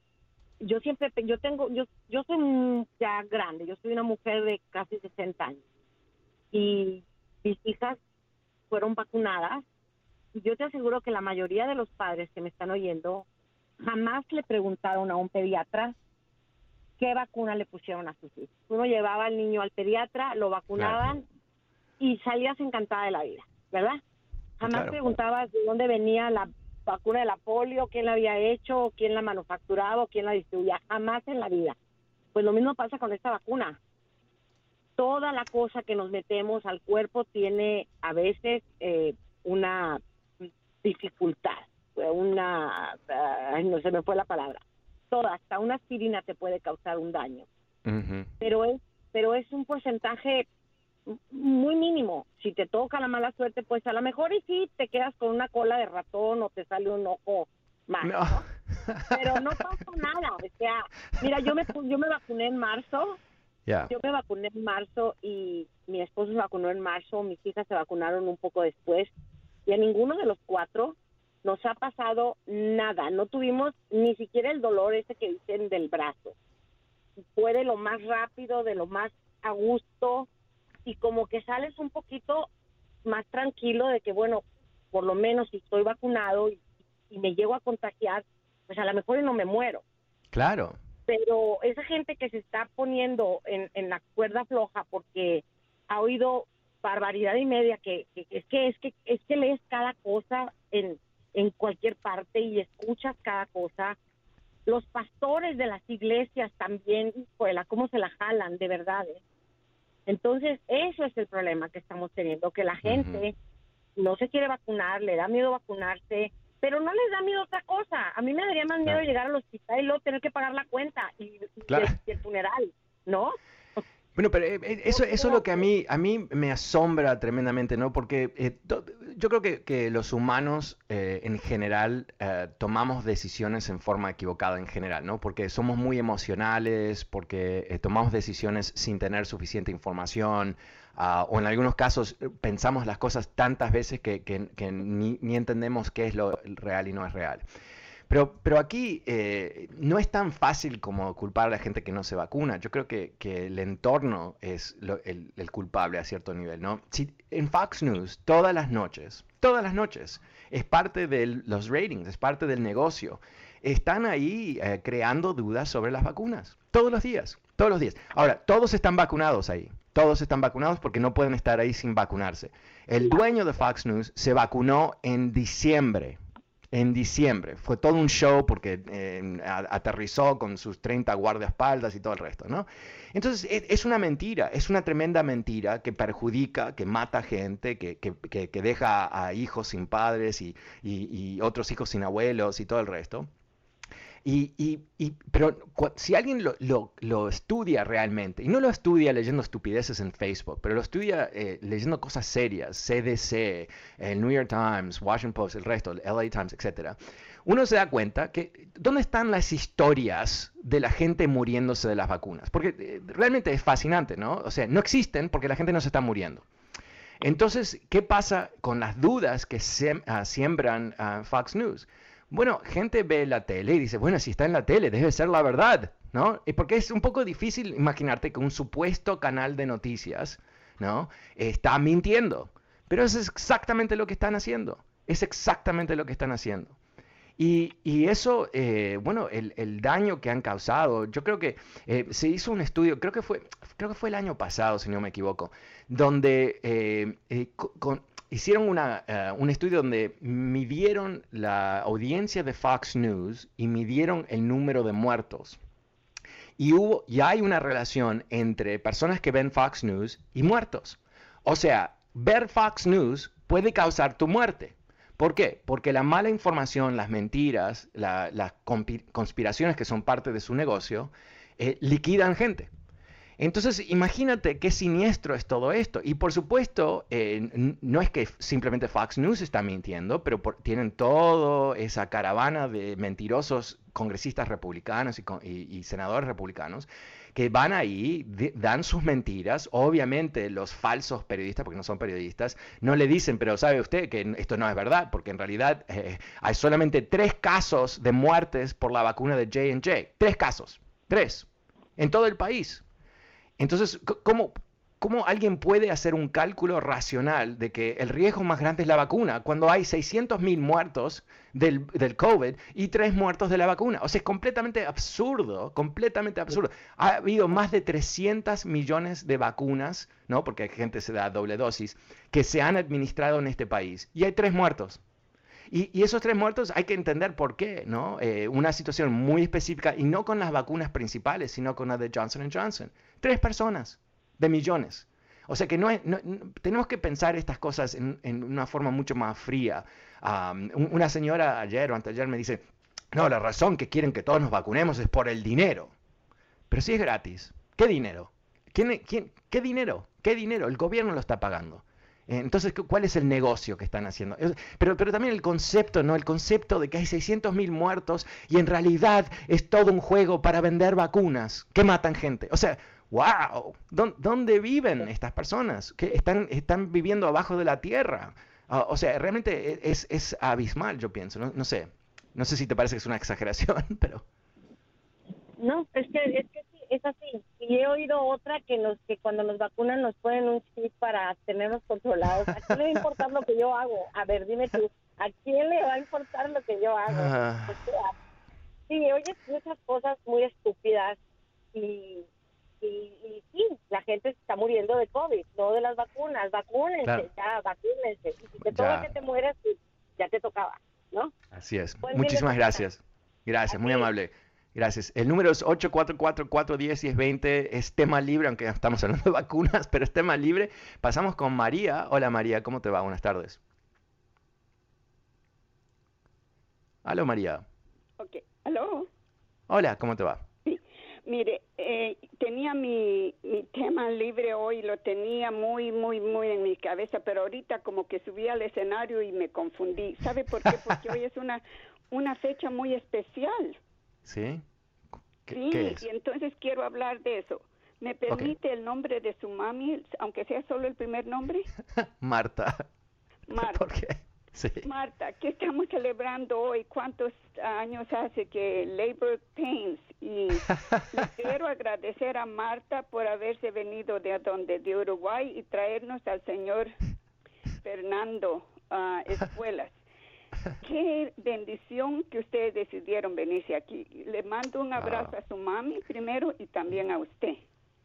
yo siempre, yo tengo, yo, yo soy ya grande, yo soy una mujer de casi 60 años y mis hijas fueron vacunadas. Y yo te aseguro que la mayoría de los padres que me están oyendo jamás le preguntaron a un pediatra qué vacuna le pusieron a sus hijos. Uno llevaba al niño al pediatra, lo vacunaban y salías encantada de la vida, ¿verdad? Jamás preguntabas de dónde venía la vacuna de la polio, quién la había hecho, quién la manufacturaba, quién la distribuía, jamás en la vida. Pues lo mismo pasa con esta vacuna. Toda la cosa que nos metemos al cuerpo tiene a veces eh, una dificultad, una, no se me fue la palabra. Toda, hasta una aspirina te puede causar un daño. Pero es, pero es un porcentaje muy mínimo. Si te toca la mala suerte, pues a lo mejor y sí te quedas con una cola de ratón o te sale un ojo más. Pero no pasa nada. O sea, mira, yo me, yo me vacuné en marzo. Yo me vacuné en marzo y mi esposo se vacunó en marzo, mis hijas se vacunaron un poco después y a ninguno de los cuatro nos ha pasado nada. No tuvimos ni siquiera el dolor ese que dicen del brazo. Fue de lo más rápido, de lo más a gusto y como que sales un poquito más tranquilo de que, bueno, por lo menos si estoy vacunado y, me llego a contagiar, pues a lo mejor no me muero. Claro. Pero esa gente que se está poniendo en, en la cuerda floja porque ha oído barbaridad y media que, es que es que es que lees cada cosa en, en cualquier parte y escuchas cada cosa los pastores de las iglesias también, pues, cómo se la jalan, de verdad. ¿eh? Entonces, eso es el problema que estamos teniendo, que la gente no se quiere vacunar, le da miedo vacunarse, pero no les da miedo otra cosa. A mí me daría más miedo llegar al hospital y luego tener que pagar la cuenta y, el, funeral, ¿no? Bueno, pero eh, eh, eso, eso es lo que a mí, a mí me asombra tremendamente, ¿no? Porque eh, yo creo que, los humanos en general tomamos decisiones en forma equivocada en general, ¿no? Porque somos muy emocionales, porque tomamos decisiones sin tener suficiente información, ah, o en algunos casos pensamos las cosas tantas veces que, ni, ni, entendemos qué es lo real y no es real. Pero, pero aquí eh, no es tan fácil como culpar a la gente que no se vacuna. Yo creo que, el entorno es el, el, culpable a cierto nivel, ¿no? Si, en Fox News, todas las noches, todas las noches, es parte de los ratings, es parte del negocio. Están ahí eh, creando dudas sobre las vacunas, todos los días, todos los días. Ahora, todos están vacunados ahí, todos están vacunados porque no pueden estar ahí sin vacunarse. El dueño de Fox News se vacunó en diciembre en diciembre. Fue todo un show porque eh, aterrizó con sus 30 guardaespaldas y todo el resto, ¿no? Entonces e, es, una mentira, es una tremenda mentira que perjudica, que mata gente, que, que, deja a hijos sin padres y otros hijos sin abuelos y todo el resto. Y, pero si alguien lo, estudia realmente, y no lo estudia leyendo estupideces en Facebook, pero lo estudia eh, leyendo cosas serias, CDC, el New York Times, Washington Post, el resto, el LA Times, etc., uno se da cuenta que dónde están las historias de la gente muriéndose de las vacunas. Porque eh, realmente es fascinante, ¿no? O sea, no existen porque la gente no se está muriendo. Entonces, ¿qué pasa con las dudas que ah, siembran uh, Fox News? Bueno, gente ve la tele y dice, bueno, si está en la tele, debe ser la verdad, ¿no? Y porque es un poco difícil imaginarte que un supuesto canal de noticias, ¿no? Está mintiendo. Pero es exactamente lo que están haciendo. Es exactamente lo que están haciendo. Y, eso, eh, bueno, el, daño que han causado, yo creo que eh, se hizo un estudio, creo que fue, creo que fue el año pasado, si no me equivoco, donde eh, con, hicieron eh, un estudio donde midieron la audiencia de Fox News y midieron el número de muertos. Y, hubo, y hay una relación entre personas que ven Fox News y muertos. O sea, ver Fox News puede causar tu muerte. ¿Por qué? Porque la mala información, las mentiras, las conspiraciones que son parte de su negocio, eh, liquidan gente. Entonces, imagínate qué siniestro es todo esto. Y por supuesto, eh, no es que simplemente Fox News está mintiendo, pero tienen toda esa caravana de mentirosos congresistas republicanos y, senadores republicanos que van ahí, dan sus mentiras. Obviamente los falsos periodistas, porque no son periodistas, no le dicen, pero sabe usted que esto no es verdad, porque en realidad eh, hay solamente tres casos de muertes por la vacuna de J&J. Tres casos, tres, en todo el país. Entonces, ¿cómo, ¿cómo alguien puede hacer un cálculo racional de que el riesgo más grande es la vacuna cuando hay 600.000 muertos del, del, COVID y tres muertos de la vacuna? O sea, es completamente absurdo, completamente absurdo. Ha habido más de 300 millones de vacunas, ¿no? Porque hay gente se da doble dosis, que se han administrado en este país y hay tres muertos. Y, esos tres muertos hay que entender por qué, ¿no? Eh, una situación muy específica y no con las vacunas principales, sino con la de Johnson Johnson. Tres personas de millones. O sea que no, tenemos que pensar estas cosas en, una forma mucho más fría. una señora ayer o anteayer me dice, no, la razón que quieren que todos nos vacunemos es por el dinero. Pero si es gratis, ¿qué dinero? ¿Quién, quién, ¿Qué dinero? ¿Qué dinero? El gobierno lo está pagando. Entonces, ¿cuál es el negocio que están haciendo? Pero, pero también el concepto, ¿no? El concepto de que hay 600.000 muertos y en realidad es todo un juego para vender vacunas que matan gente. O sea, wow, ¿dónde viven estas personas? Que están, están viviendo abajo de la tierra. Ah, o sea, realmente e, es, es abismal, yo pienso. No, no sé. No sé si te parece que es una [laughs] exageración, pero... No, es que, es que es así. Y he oído otra que nos que cuando nos vacunan nos ponen un chip para tenernos controlados. ¿A quién le va a importar lo que yo hago? A ver, dime tú, ¿a quién le va a importar lo que yo hago? Ah. sí, oyes muchas cosas muy estúpidas y, y, sí, la gente está muriendo de COVID, no de las vacunas. Vacúnense, ya, vacúnense. Y si te toca que te mueras, pues, ya te tocaba, ¿no? Así es. Pues Muchísimas gracias. Gracias, muy amable. Gracias. El número es 844-410-1020. Es tema libre, aunque estamos hablando de vacunas, pero es tema libre. Pasamos con María. Hola María, ¿cómo te va? Buenas tardes. Hola María. Ok, aló. Hola, ¿cómo te va? Sí, mire, eh, tenía mi, mi tema libre hoy, lo tenía muy, muy, muy en mi cabeza, pero ahorita como que subí al escenario y me confundí. ¿Sabe por qué? Porque hoy es una, una fecha muy especial. ¿Sí? sí, y entonces quiero hablar de eso. ¿Me permite el nombre de su mami, aunque sea solo el primer nombre? [laughs] Marta. [laughs] Marta. ¿Por qué? Marta, ¿qué estamos celebrando hoy? ¿Cuántos años hace que Labor Pains? Y [laughs] quiero agradecer a Marta por haberse venido de donde, de Uruguay y traernos al señor Fernando uh, Escuelas. [laughs] Qué bendición que ustedes decidieron venirse aquí. Le mando un abrazo a su mami primero y también a usted.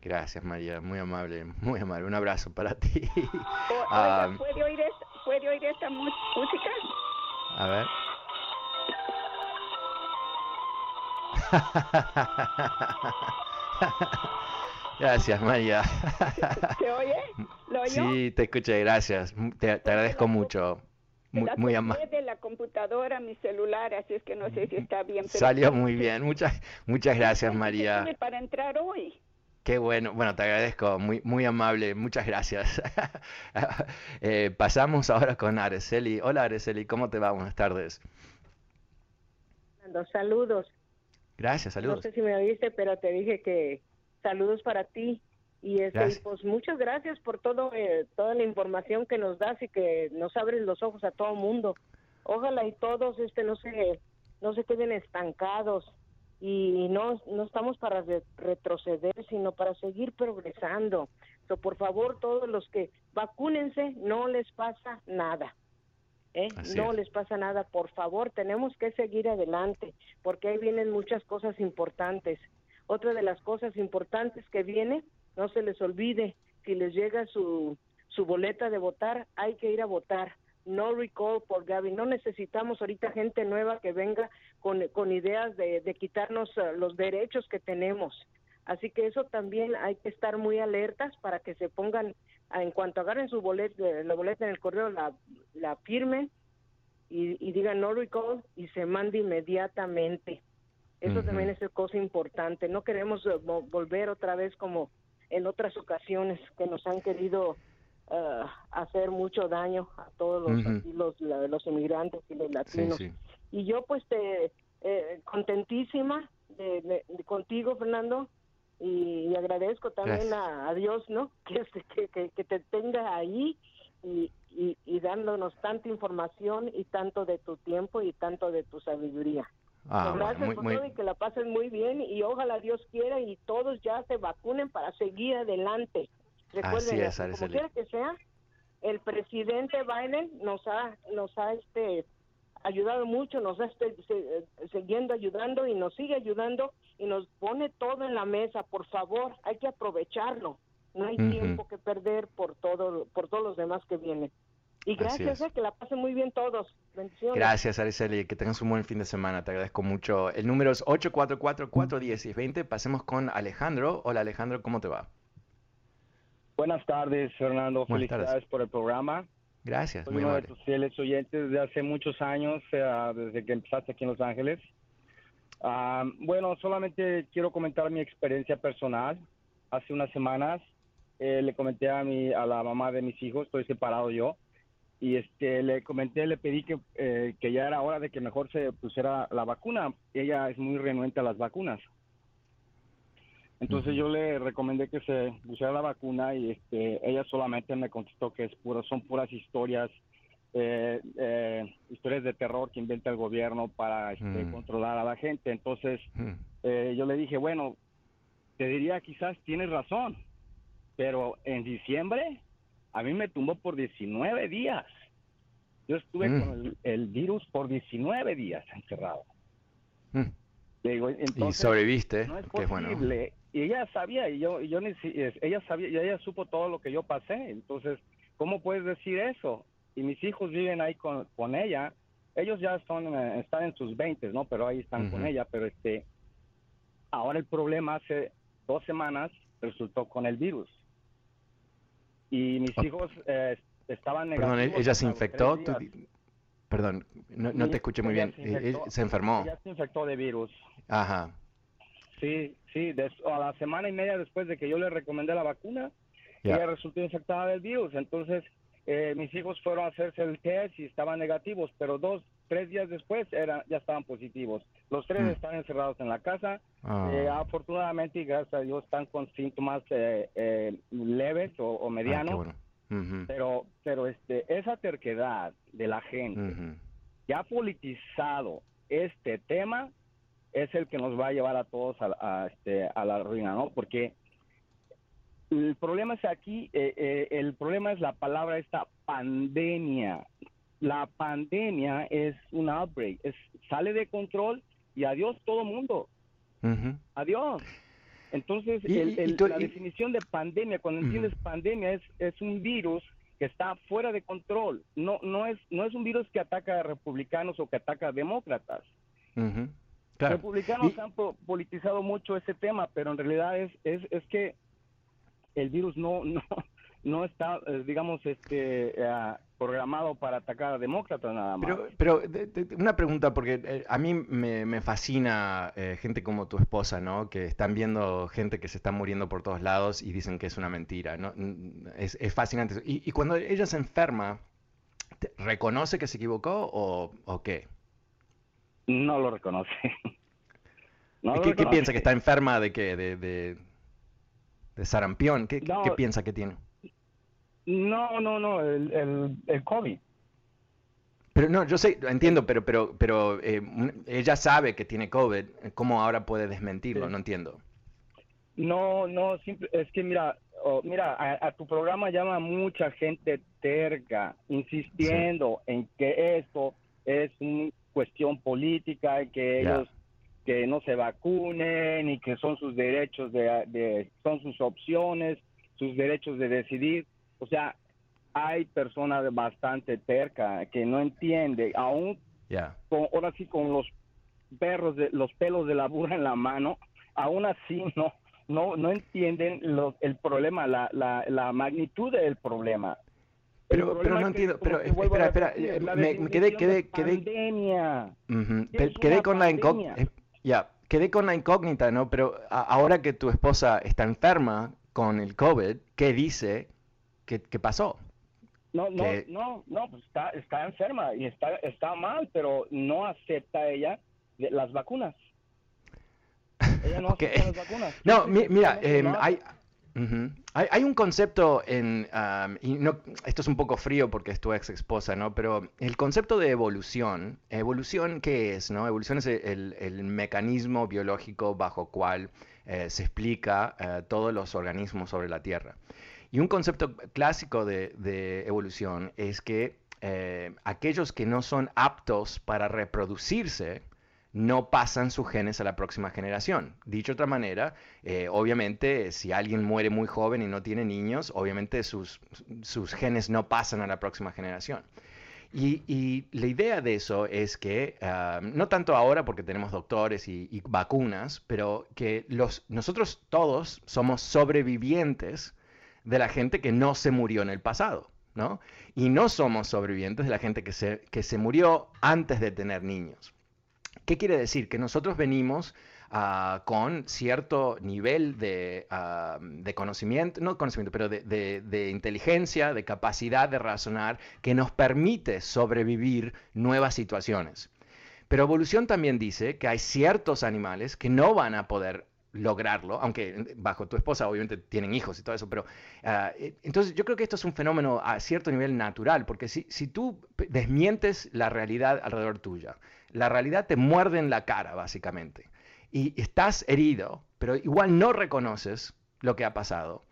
Gracias, María. Muy amable, muy amable. Un abrazo para ti. [laughs] Ah, ¿puede, oír esta, ¿Puede oír esta música? A ver. [laughs] Gracias, María. ¿Se oye? ¿Lo oyó? Sí, te escuché, gracias. Te, agradezco mucho. Muy, muy amable. de la computadora mi celular, así es que no sé si está bien. Salió muy bien. Muchas, muchas gracias, María. Para entrar hoy. Qué bueno, bueno, te agradezco, muy, muy amable, muchas gracias. [laughs] Eh, pasamos ahora con Araceli. Hola Araceli, ¿cómo te va? Buenas tardes. Saludos. Gracias, saludos. No sé si me oíste, pero te dije que saludos para ti. Y, este, pues muchas gracias por todo, eh, toda la información que nos das y que nos abres los ojos a todo mundo. Ojalá y todos este no se no se queden estancados y no no estamos para retroceder, sino para seguir progresando. So, por favor, todos los que vacúnense, no les pasa nada. ¿eh? No les pasa nada, por favor, tenemos que seguir adelante, porque ahí vienen muchas cosas importantes. Otra de las cosas importantes que viene, no se les olvide, si les llega su, su boleta de votar, hay que ir a votar. No recall por Gaby. No necesitamos ahorita gente nueva que venga con, con ideas de, de quitarnos eh, los derechos que tenemos. Así que eso también hay que estar muy alertas para que se pongan, en cuanto agarren su boleta, la boleta en el correo, la, la firmen y, y digan no recall y se mande inmediatamente. Eso también es una cosa importante. No queremos eh, volver otra vez como en otras ocasiones que nos han querido uh, hacer mucho daño a todos los, los, inmigrantes y los latinos. Y yo pues te eh, contentísima de, contigo, Fernando, y, agradezco también a, Dios, ¿no? [laughs] Que, que, que, te tenga ahí y, y, y dándonos tanta información y tanto de tu tiempo y tanto de tu sabiduría. Ah, Gracias por todo y que la pasen muy bien y ojalá Dios quiera y todos ya se vacunen para seguir adelante. Recuerden, como quiera que sea, el presidente Biden nos ha nos ha este ayudado mucho, nos ha este, siguiendo ayudando y nos sigue ayudando y nos pone todo en la mesa. Por favor, hay que aprovecharlo. No hay tiempo que perder por todo por todos los demás que vienen. Y gracias, eh, que la pasen muy bien todos. Bendiciones. Gracias, Araceli. Que tengas un buen fin de semana. Te agradezco mucho. El número es 844-410-20. Pasemos con Alejandro. Hola, Alejandro, ¿cómo te va? Buenas tardes, Fernando. Felicidades por el programa. Gracias, muy uno de tus fieles oyentes de hace muchos años, desde que empezaste aquí en Los Ángeles. Ah, bueno, solamente quiero comentar mi experiencia personal. Hace unas semanas eh, le comenté a, mi, a la mamá de mis hijos, estoy separado yo, y este le comenté, le pedí que, eh, que ya era hora de que mejor se pusiera la vacuna. Ella es muy renuente a las vacunas. Entonces yo le recomendé que se pusiera la vacuna y este, ella solamente me contestó que es puro, son puras historias, eh, eh, historias de terror que inventa el gobierno para este, mm. controlar a la gente. Entonces eh, yo le dije, bueno, te diría quizás tienes razón, pero en diciembre a mí me tumbó por 19 días. Yo estuve mm. con el, virus por 19 días encerrado. y sobreviviste, no es posible. Y ella sabía y yo y yo ella sabía y ella supo todo lo que yo pasé. Entonces cómo puedes decir eso y mis hijos viven ahí con, con ella. Ellos ya son eh, están en sus 20 no pero ahí están con ella. Pero este ahora el problema hace dos semanas resultó con el virus y mis hijos eh, estaban negativos perdón ella se infectó perdón no, te escuché muy bien. se, se enfermó ella se infectó de virus. Ajá. Sí, sí, a la semana y media después de que yo le recomendé la vacuna, ella resultó infectada del virus. Entonces, eh, mis hijos fueron a hacerse el test y estaban negativos, pero dos, tres días después era, ya estaban positivos. Los tres mm. están encerrados en la casa. Ah. Eh, afortunadamente y gracias a Dios están con síntomas eh, leves o, medianos. Pero, pero este, esa terquedad de la gente que ha politizado este tema es el que nos va a llevar a todos a, este, a la ruina, ¿no? Porque el problema es aquí, eh, eh, el problema es la palabra esta pandemia. La pandemia es un outbreak, es, sale de control y adiós todo mundo. Adiós. Entonces, la definición de pandemia, cuando entiendes pandemia, es, es un virus que está fuera de control. No, no, es, no es un virus que ataca a republicanos o que ataca a demócratas. Republicanos han politizado mucho ese tema, pero en realidad es, es, es que el virus no, [laughs] no, no está, eh, digamos, este, eh, programado para atacar a demócratas nada más. Pero, una pregunta, porque eh, a mí me, fascina gente como tu esposa, ¿no? Que están viendo gente que se está muriendo por todos lados y dicen que es una mentira, ¿no? Es, fascinante. Y, cuando ella se enferma, ¿reconoce que se equivocó o, o qué? No lo reconoce. [laughs] ¿Qué, piensa? ¿Que está enferma de qué? De, de, sarampión. ¿Qué, piensa que tiene? No, no, no, el, el, COVID. Pero no, yo sé, entiendo, pero, pero, pero eh, ella sabe que tiene COVID. ¿Cómo ahora puede desmentirlo? No entiendo. No, no, es que mira, mira, a, tu programa llama mucha gente terca, insistiendo en que esto es una cuestión política y que ellos que no se vacunen y que son sus derechos de, son sus opciones, sus derechos de decidir. O sea, hay personas bastante terca que no entiende, aún con, ahora sí con los perros de los pelos de la burra en la mano, aún así no no no entienden el problema, la, la, la magnitud del problema. Pero, pero no entiendo, pero espera, espera, eh, me, quedé, quedé, quedé, quedé con la incógnita. Ya, quedé con la incógnita, ¿no? Pero ahora que tu esposa está enferma con el COVID, ¿qué dice? ¿Qué, pasó? No, no, no, no, pues está, está enferma y está, está mal, pero no acepta ella las vacunas. Ella no [laughs] acepta las vacunas. No, mira, eh, hay, hay, un concepto en, y no, esto es un poco frío porque es tu ex esposa, ¿no? Pero el concepto de evolución, evolución, ¿qué es? No? Evolución es el, mecanismo biológico bajo cual eh, se explica eh, todos los organismos sobre la Tierra. Y un concepto clásico de, evolución es que eh, aquellos que no son aptos para reproducirse, no pasan sus genes a la próxima generación. Dicho de otra manera, eh, obviamente si alguien muere muy joven y no tiene niños, obviamente sus, sus genes no pasan a la próxima generación. Y, la idea de eso es que, ah, no tanto ahora porque tenemos doctores y, vacunas, pero que los, nosotros todos somos sobrevivientes de la gente que no se murió en el pasado. ¿no? Y no somos sobrevivientes de la gente que se, que se murió antes de tener niños. ¿Qué quiere decir? Que nosotros venimos ah, con cierto nivel ah, de, conocimiento, no conocimiento, pero de, inteligencia, de capacidad de razonar, que nos permite sobrevivir nuevas situaciones. Pero evolución también dice que hay ciertos animales que no van a poder lograrlo, aunque bajo tu esposa obviamente tienen hijos y todo eso, pero ah, e, entonces yo creo que esto es un fenómeno a cierto nivel natural, porque si, si tú desmientes la realidad alrededor tuya, la realidad te muerde en la cara, básicamente. Y estás herido, pero igual no reconoces lo que ha pasado.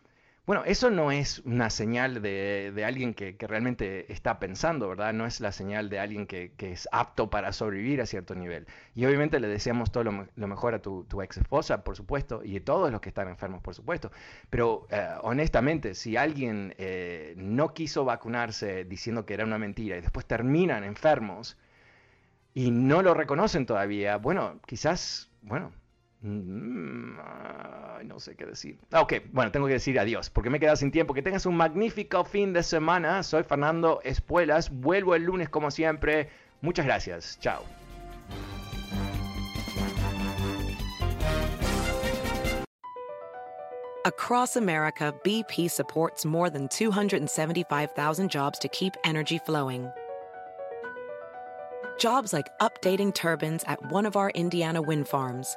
Bueno, eso no es una señal de, alguien que, realmente está pensando, ¿verdad? No es la señal de alguien que, es apto para sobrevivir a cierto nivel. Y obviamente le deseamos todo lo, mejor a tu, ex esposa, por supuesto, y a todos los que están enfermos, por supuesto. Pero eh, honestamente, si alguien eh, no quiso vacunarse diciendo que era una mentira y después terminan enfermos, y no lo reconocen todavía, bueno, quizás, bueno, no sé qué decir. Ah, ok, bueno, tengo que decir adiós porque me he quedado sin tiempo. Que tengas un magnífico fin de semana. Soy Fernando Espuelas. Vuelvo el lunes como siempre. Muchas gracias. Chao. Across America, BP supports more than 275,000 jobs to keep energy flowing. Jobs like updating turbines at one of our Indiana wind farms